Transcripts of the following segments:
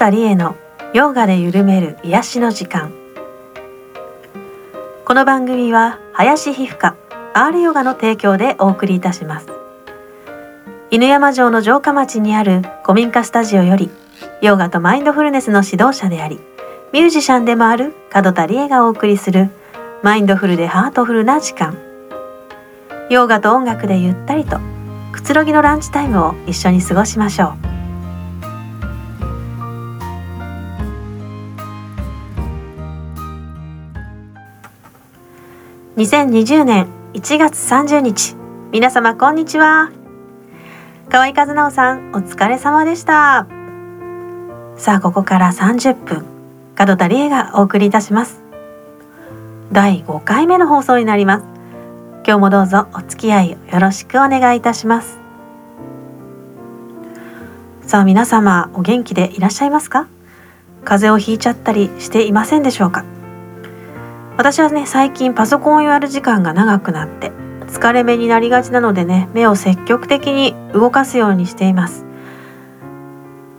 田理恵のヨガで緩める癒しの時間。この番組は林皮膚科 R ヨガの提供でお送りいたします。犬山城の城下町にある古民家スタジオよりヨガとマインドフルネスの指導者でありミュージシャンでもある門田理恵がお送りするマインドフルでハートフルな時間。ヨガと音楽でゆったりとくつろぎのランチタイムを一緒に過ごしましょう。2020年1月30日。皆様こんにちは。河合和直さんお疲れ様でした。さあここから30分門田理恵がお送りいたします。第5回目の放送になります。今日もどうぞお付き合いよろしくお願いいたします。さあ皆様お元気でいらっしゃいますか？風邪をひいちゃったりしていませんでしょうか？私はね最近パソコンをやる時間が長くなって疲れ目になりがちなのでね目を積極的に動かすようにしています。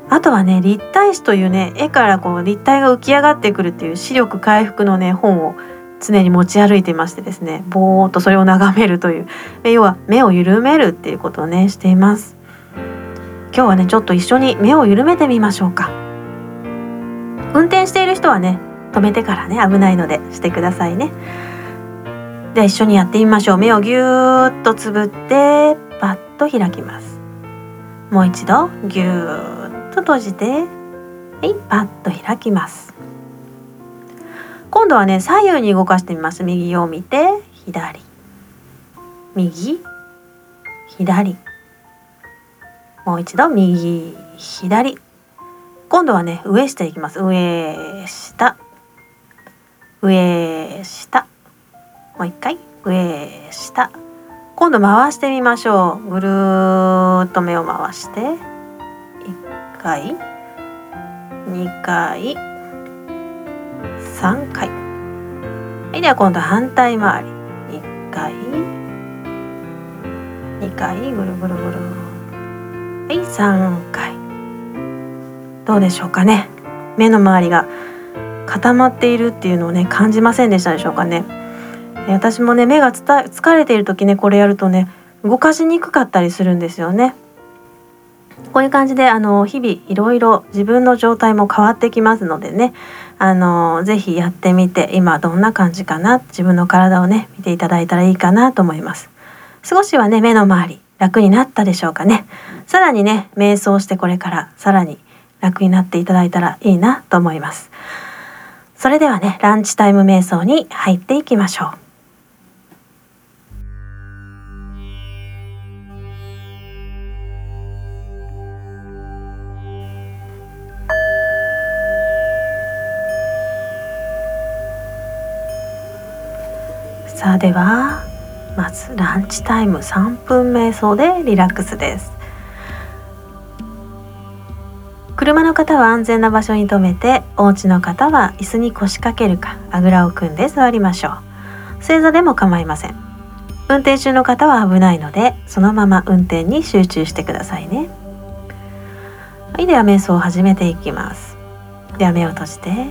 あとはね立体視というね絵からこう立体が浮き上がってくるっていう視力回復のね本を常に持ち歩いていましてですねぼーっとそれを眺めるという要は目を緩めるっていうことをねしています。今日はねちょっと一緒に目を緩めてみましょうか。運転している人はね止めてからね危ないのでしてくださいね。では一緒にやってみましょう。目をぎゅーっとつぶってパッと開きます。もう一度ぎゅーっと閉じてはいパッと開きます。今度はね左右に動かしてみます。右を見て左。右。左。もう一度右。左。今度はね上下いきます。上下。上下。もう一回。上下。今度回してみましょう。ぐるーっと目を回して。1回。2回。3回。はいでは今度反対回り。1回。2回。ぐるぐるぐる。はい3回。どうでしょうかね。目の周りが固まっているっていうのをね感じませんでしたでしょうかね。私もね目が疲れている時ねこれやるとね動かしにくかったりするんですよね。こういう感じであの日々いろいろ自分の状態も変わってきますのでねあのぜひやってみて今どんな感じかな自分の体をね見ていただいたらいいかなと思います。少しはね目の周り楽になったでしょうかね。さらにね瞑想してこれからさらに楽になっていただいたらいいなと思います。それではねランチタイム瞑想に入っていきましょう。さあではまずランチタイム3分瞑想でリラックスです。車の方は安全な場所に停めてお家の方は椅子に腰掛けるかあぐらを組んで座りましょう。正座でも構いません。運転中の方は危ないのでそのまま運転に集中してくださいね。はいでは瞑想を始めていきます。では目を閉じて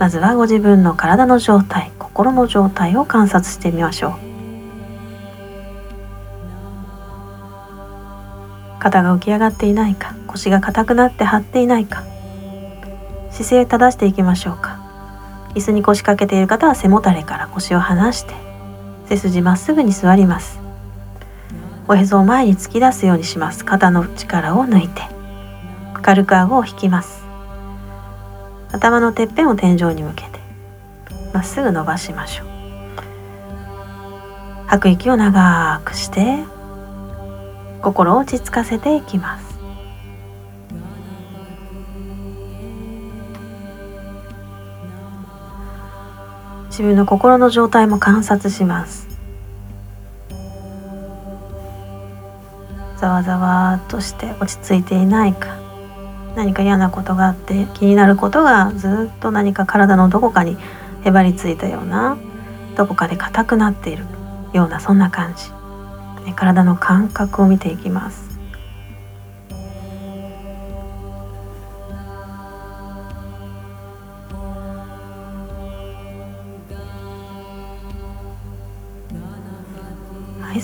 まずはご自分の体の状態心の状態を観察してみましょう。肩が浮き上がっていないか。腰が硬くなって張っていないか。姿勢正していきましょうか。椅子に腰掛けている方は背もたれから腰を離して背筋まっすぐに座ります。おへそを前に突き出すようにします。肩の力を抜いて軽く顎を引きます。頭のてっぺんを天井に向けてまっすぐ伸ばしましょう。吐く息を長くして心を落ち着かせていきます。自分の心の状態も観察します。ざわざわとして落ち着いていないか何か嫌なことがあって気になることがずっと何か体のどこかにへばりついたようなどこかで硬くなっているようなそんな感じ。体の感覚を見ていきます。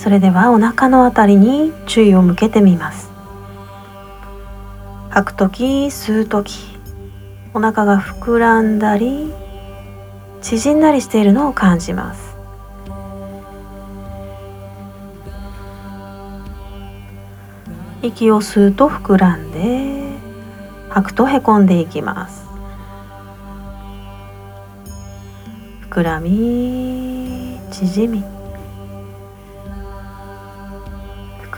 それではお腹のあたりに注意を向けてみます。吐く時吸う時お腹が膨らんだり縮んだりしているのを感じます。息を吸うと膨らんで吐くとへこんでいきます。膨らみ縮み。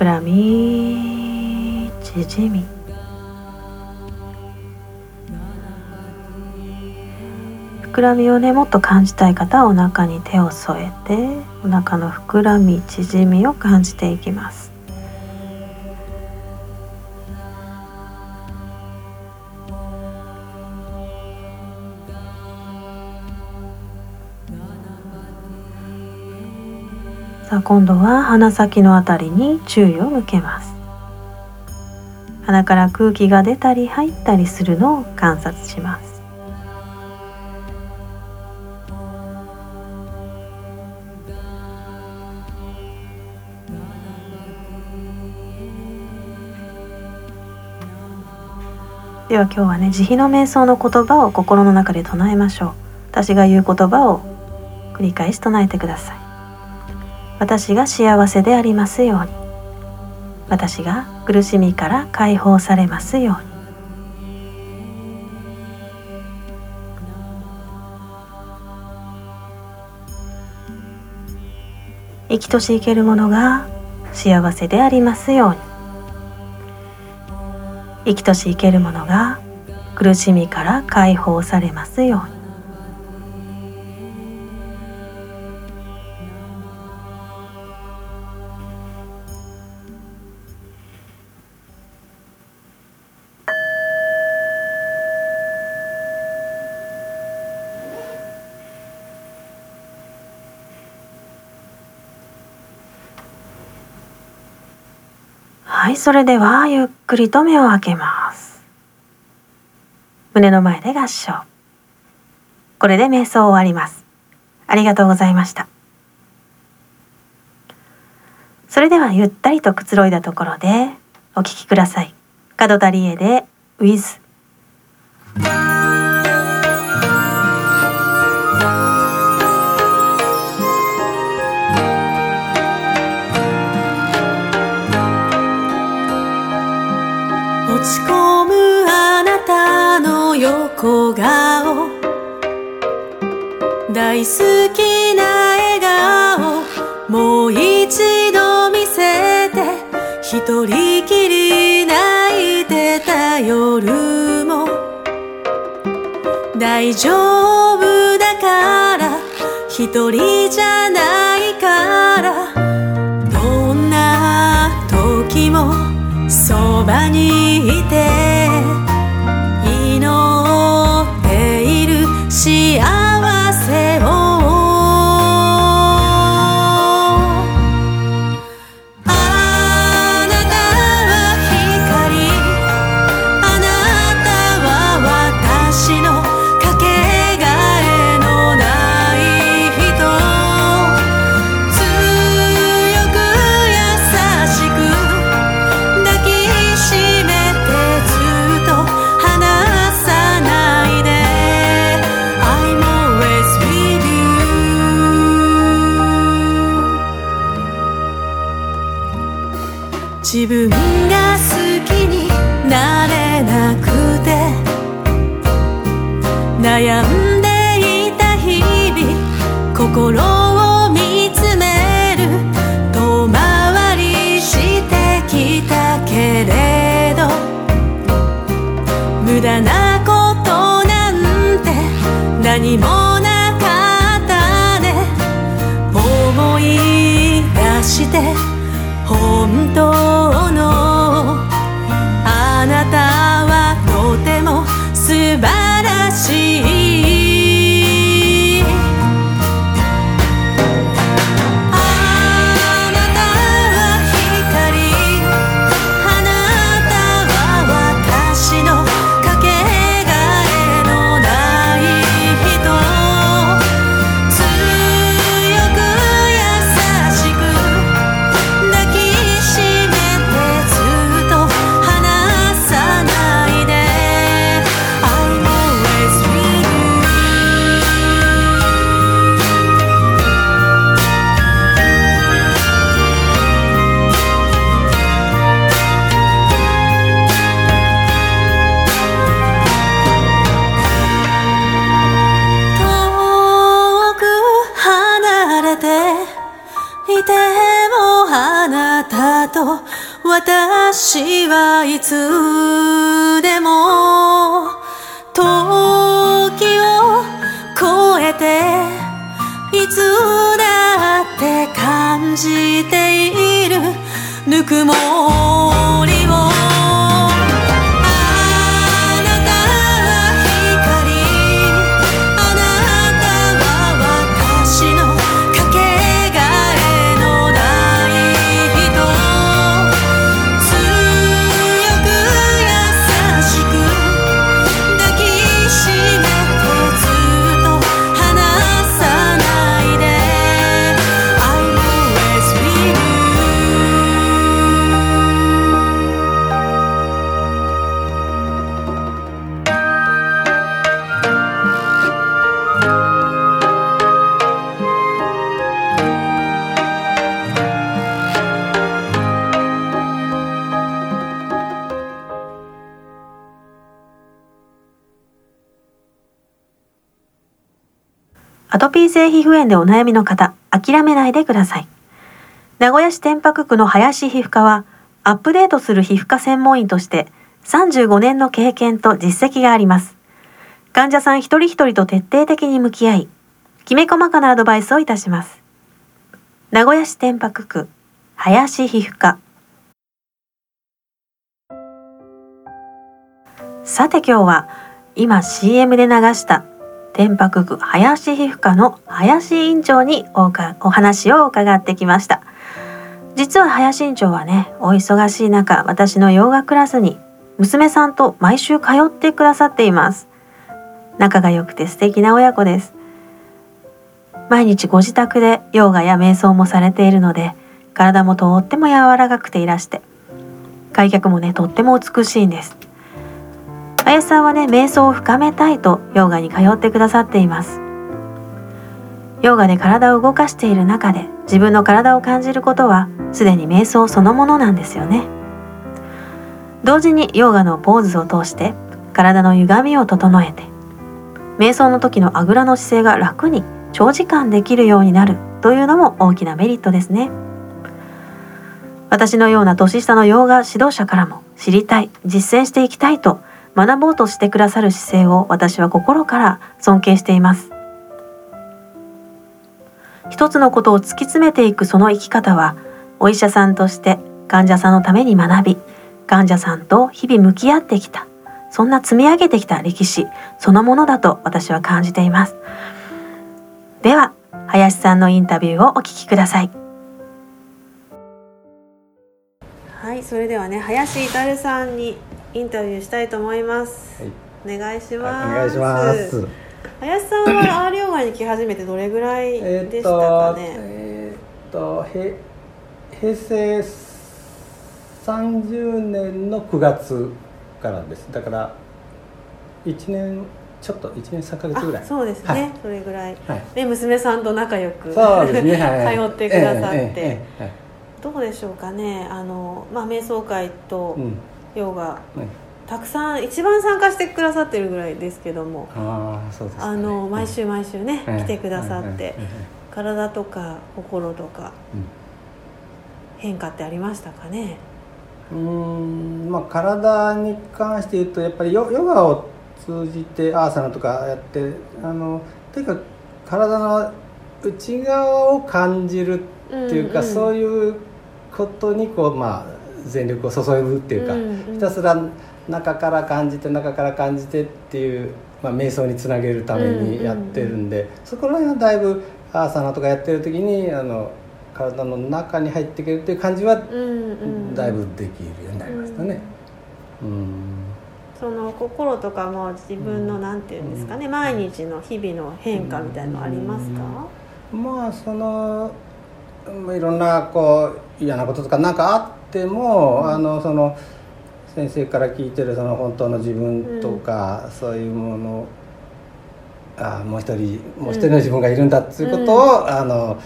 膨らみ縮み。膨らみをねもっと感じたい方はお腹に手を添えてお腹の膨らみ縮みを感じていきます。あ今度は鼻先のあたりに注意を向けます。鼻から空気が出たり入ったりするのを観察します。では今日はね慈悲の瞑想の言葉を心の中で唱えましょう。私が言う言葉を繰り返し唱えてください。私が幸せでありますように。私が苦しみから解放されますように。生きとし生けるものが幸せでありますように。生きとし生けるものが苦しみから解放されますように。はいそれではゆっくりと目を開けます。胸の前で合掌。これで瞑想終わります。ありがとうございました。それではゆったりとくつろいだところでお聞きください。角田理恵で With 小顔。大好きな笑顔。もう一度見せて。一人きり泣いてた夜も。大丈夫だから。一人じゃないから。そばにいて何もなかったね。思い出して本当のあなたはとても素晴らしい。私はいつでも時を超えていつだって感じているぬくもり性皮膚炎でお悩みの方、諦めないでください。名古屋市天白区の林皮膚科は、アップデートする皮膚科専門医として35年の経験と実績があります。患者さん一人一人と徹底的に向き合い、きめ細かなアドバイスをいたします。名古屋市天白区、林皮膚科。さて今日は、今 CM で流した天白区林皮膚科の林院長におかお話を伺ってきました。実は林院長はねお忙しい中私のヨガクラスに娘さんと毎週通ってくださっています。仲が良くて素敵な親子です。毎日ご自宅でヨガや瞑想もされているので体もとっても柔らかくていらして開脚もねとっても美しいんです。林さんはね瞑想を深めたいとヨガに通ってくださっています。ヨガで体を動かしている中で自分の体を感じることはすでに瞑想そのものなんですよね。同時にヨガのポーズを通して体の歪みを整えて瞑想の時のあぐらの姿勢が楽に長時間できるようになるというのも大きなメリットですね。私のような年下のヨガ指導者からも知りたい実践していきたいと学ぼうとしてくださる姿勢を私は心から尊敬しています。一つのことを突き詰めていくその生き方はお医者さんとして患者さんのために学び患者さんと日々向き合ってきたそんな積み上げてきた歴史そのものだと私は感じています。では林さんのインタビューをお聞きください。はいそれではね林至さんにインタビューしたいと思いますはいお願いしおます、願いします。林さんは R ヨガに来始めてどれぐらいえーっでしたかと、ね、えーっと、へ平成30年の9月からです。だから1年ちょっと1年3ヶ月ぐらい。あそうですね、はいそれぐらいはい。で娘さんと仲良くそうですね。はい。通ってくださって、ええええええどうでしょうかねあの、まあ、瞑想会とうん。ヨガ、ねたくさん一番参加してくださってるぐらいですけどもああ、そうですかね。あの毎週毎週ね、ええ。来てくださって、体とか心とか変化ってありましたかね？うーんまあ、体に関して言うとやっぱりヨヨガを通じてアーサナとかやってあのとにかく体の内側を感じるっていうか、うんうん。そういうことにこう、まあ、全力を注ぐっていうか、うんうん。ひたすら中から感じて中から感じてっていう、まあ、瞑想につなげるためにやってるんで、そこら辺はだいぶアーサナとかやってる時にあの体の中に入っていけるっていう感じはうんうん。だいぶできるようになりましたね。うん。その心とかも自分のなんていうんですかね、毎日の日々の変化みたいのありますか、まあそのまあいろんなこう嫌なこととか何かあっても、あのその先生から聞いてるその本当の自分とか、そういうものあもう一人もう一人の自分がいるんだっていうことを、あの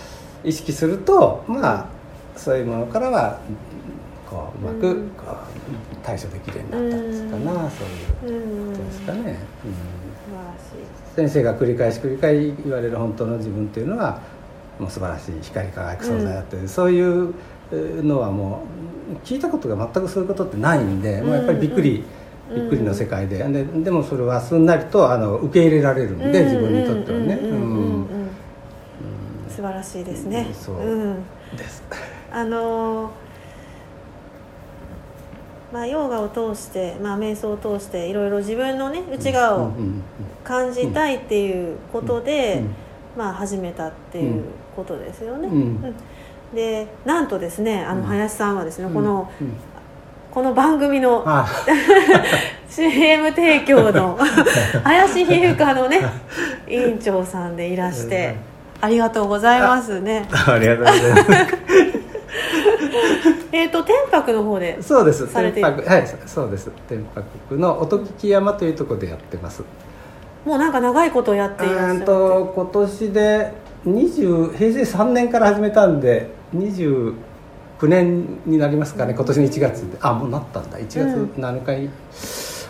意識するとまあそういうものからはこううまくうん。こう対処できるようになったんですかな、そういううんことですかね。先生が繰り返し繰り返し言われる本当の自分っていうのはもう素晴らしい光り輝く存在だっていう、そういうのはもう聞いたことが全くそういうことってないんで、もうやっぱりびっくり、びっくりの世界で。ででもそれはすんなりとあの受け入れられるんで、自分にとってはね。うん素晴らしいですね。そう。です。あのまあ、ヨガを通して、まあ、瞑想を通していろいろ自分のね内側を感じたいっていうことで、まあ、始めたっていうことですよね。でなんとですねあの林さんはですね、この、この番組の CM 提供の 林皮膚科のね委員長さんでいらしてありがとうございますね。ありがとうございます。えっと天白の方でそうです。天白はいそうです。天白の音聞き山というところでやってます。もうなんか長いことやっていらっしゃると今年で20平成3年から始めたんで29年になりますかね今年の1月で。あもうなったんだ。1月7日に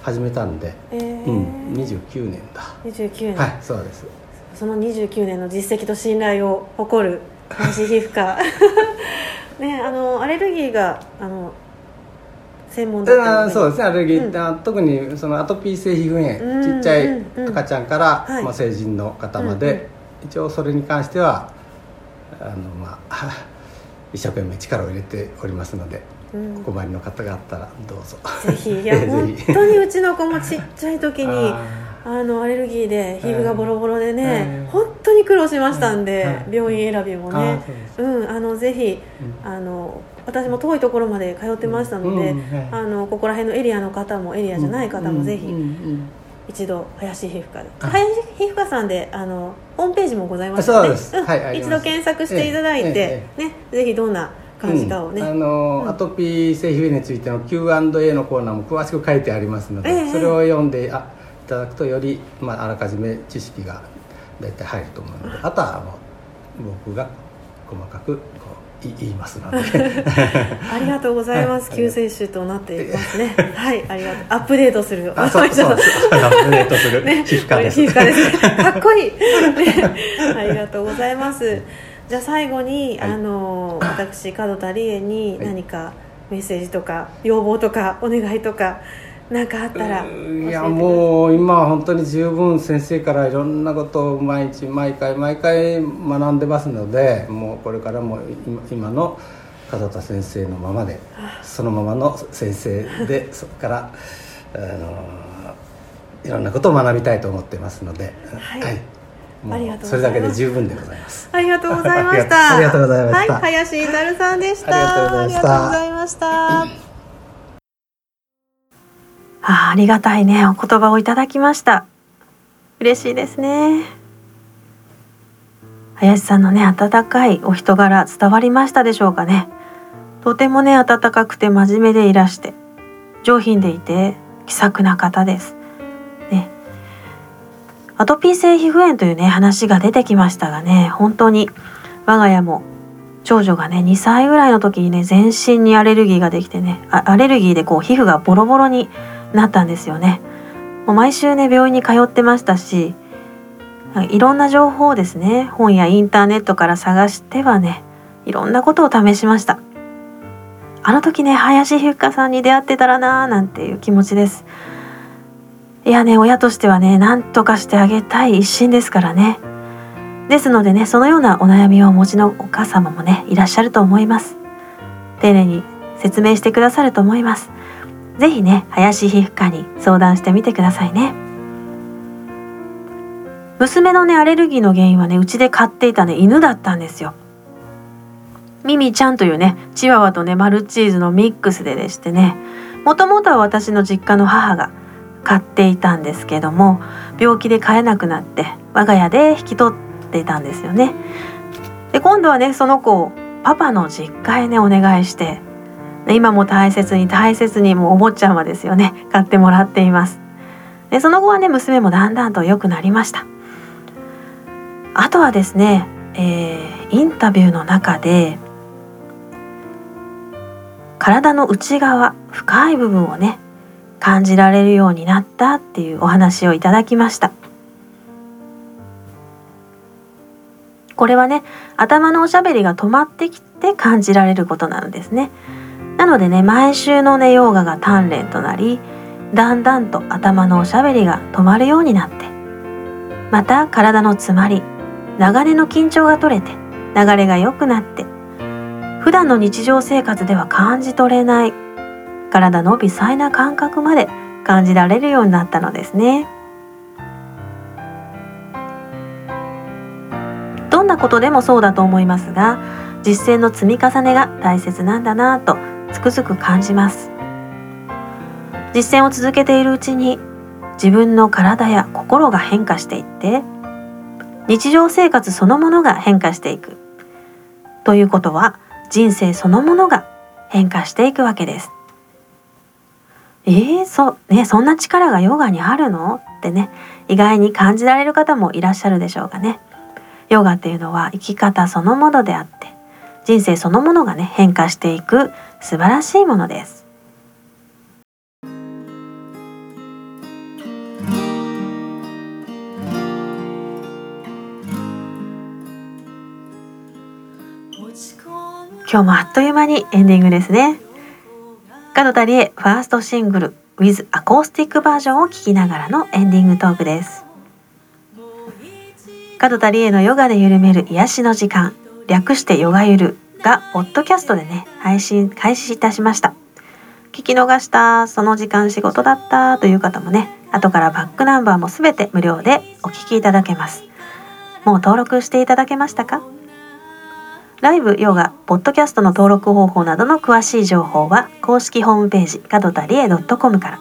始めたんで、うん、えー、うん、29年だ。29年。はいそうです。その29年の実績と信頼を誇る男子皮膚科。ねあのアレルギーがあの専門だそうですね。アレルギー、うん、特にそのアトピー性皮膚炎、ちっちゃい赤ちゃんから、まあ、成人の方まで、一応それに関してはあのまあ 一生懸命力を入れておりますので、お困りの方があったらどうぞ。ぜひ。いや本当にうちの子もちっちゃい時に あのアレルギーで皮膚がボロボロでね、本当に苦労しましたんで、病院選びもね。うんあのぜひ、あの私も遠いところまで通ってましたので、あのここら辺のエリアの方もエリアじゃない方もぜひ、一度林皮膚科で。林皮膚科さんであのホームページもございますので、うん。はい、一度検索していただいて、ねぜひどんな感じかをね、あのアトピー性皮膚炎についての Q&A のコーナーも詳しく書いてありますので、それを読んであいただくとより、まあ、あらかじめ知識が大体入ると思うのであ。とはもう僕が細かくこう言いますので。ありがとうございます、救世主となっていますね。はい。ありがとう。アップデートする。アップデートする、皮膚科です。かっこいい、ね、ありがとうございます。じゃあ最後に、はい、あの私門田理恵に何かメッセージとか要望とかお願いとか何かあったらいやもう今は本当に十分先生からいろんなことを毎日毎回毎回学んでますのでもうこれからも今の門田先生のままでそのままの先生で そこからあのいろんなことを学びたいと思ってますので、はい、はいそれだけで十分でございます。ありがとうございました。ありがとうございました。はい、林なるさんでした。ありがとうございました。あありがたいね。お言葉をいただきました。嬉しいですね。林さんのね温かいお人柄伝わりましたでしょうかね。とてもね温かくて真面目でいらして上品でいて気さくな方です。ね。アトピー性皮膚炎というね話が出てきましたがね本当に我が家も長女がね2歳ぐらいの時にね全身にアレルギーができてねアレルギーでこう皮膚がボロボロになったんですよね。もう毎週ね病院に通ってましたしいろんな情報をですね本やインターネットから探してはねいろんなことを試しました。あの時ね林皮膚科さんに出会ってたらなーなんていう気持ちです。いやね親としてはね何とかしてあげたい一心ですからね。ですのでねそのようなお悩みをお持ちのお母様もねいらっしゃると思います。丁寧に説明してくださると思います。ぜひね林皮膚科に相談してみてくださいね。娘のねアレルギーの原因はねうちで飼っていたね犬だったんですよ。ミミちゃんというねチワワとねマルチーズのミックスででしてねもともとは私の実家の母が飼っていたんですけども病気で飼えなくなって我が家で引き取っていたんですよね。で今度はねその子をパパの実家へねお願いして今も大切に大切にもうお坊ちゃまですよね買ってもらっています。でその後はね娘もだんだんと良くなりました。あとはですね、えー、インタビューの中で体の内側深い部分をね感じられるようになったっていうお話をいただきました。これはね頭のおしゃべりが止まってきて感じられることなんですね。なのでね毎週のねヨーガが鍛錬となりだんだんと頭のおしゃべりが止まるようになってまた体の詰まり長年の緊張が取れて流れが良くなって普段の日常生活では感じ取れない体の微細な感覚まで感じられるようになったのですね。どんなことでもそうだと思いますが実践の積み重ねが大切なんだなとつくづく感じます実践を続けているうちに自分の体や心が変化していって日常生活そのものが変化していくということは人生そのものが変化していくわけです。えー、そねそんな力がヨガにあるの？ってね意外に感じられる方もいらっしゃるでしょうかね。ヨガっていうのは生き方そのものであって人生そのものがね変化していく素晴らしいものです。今日もあっという間にエンディングですね。角田理恵ファーストシングル With アコースティックバージョンを聴きながらのエンディングトークです。角田理恵のヨガで緩める癒しの時間略してヨガゆる。がポッドキャストでね配信開始いたしました。聞き逃したその時間仕事だったという方もね後からバックナンバーもすべて無料でお聞きいただけます。もう登録していただけましたか？ライブ、ヨガ、ポッドキャストの登録方法などの詳しい情報は公式ホームページ角田理恵 .com から。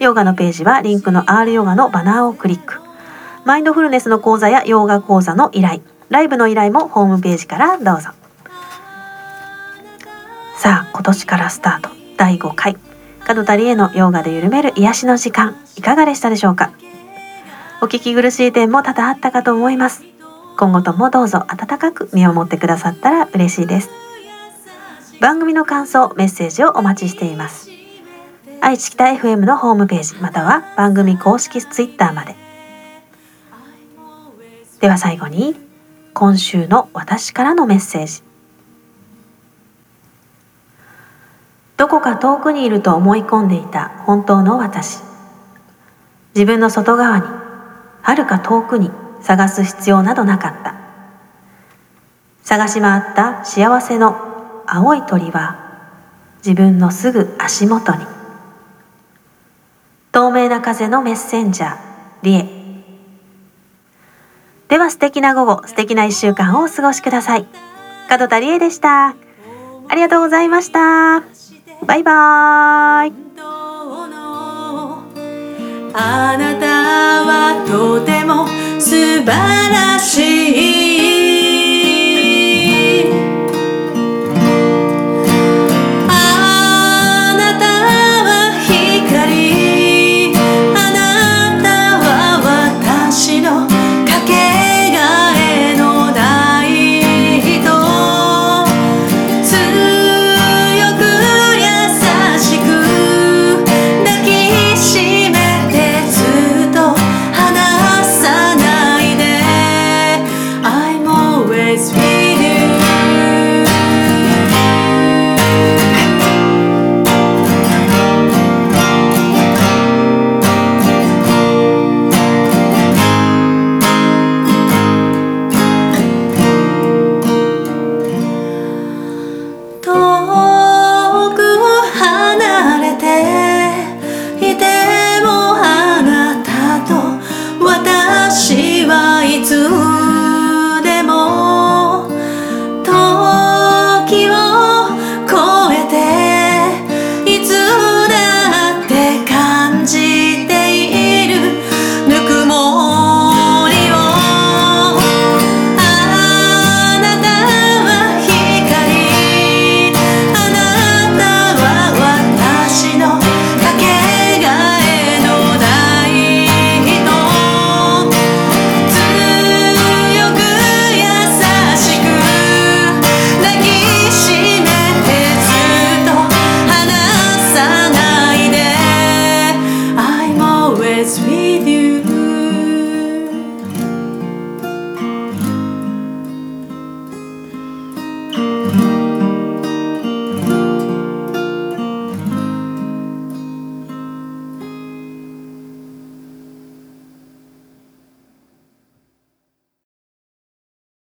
ヨガのページはリンクの R ヨガのバナーをクリック。マインドフルネスの講座やヨガ講座の依頼。ライブの依頼もホームページからどうぞ。さあ今年からスタート。第5回。角田理恵のヨガで緩める癒しの時間。いかがでしたでしょうか？お聞き苦しい点も多々あったかと思います。今後ともどうぞ温かく見守ってくださったら嬉しいです。番組の感想メッセージをお待ちしています。愛知北 FM のホームページまたは番組公式 Twitter まで。では最後に今週の私からのメッセージ。どこか遠くにいると思い込んでいた本当の私。自分の外側にはるか遠くに探す必要などなかった。探し回った幸せの青い鳥は自分のすぐ足元に。透明な風のメッセンジャーリエ。では素敵な午後素敵な一週間をお過ごしください。門田理恵でした。ありがとうございました。バイバーイあなたはとても素晴らしい。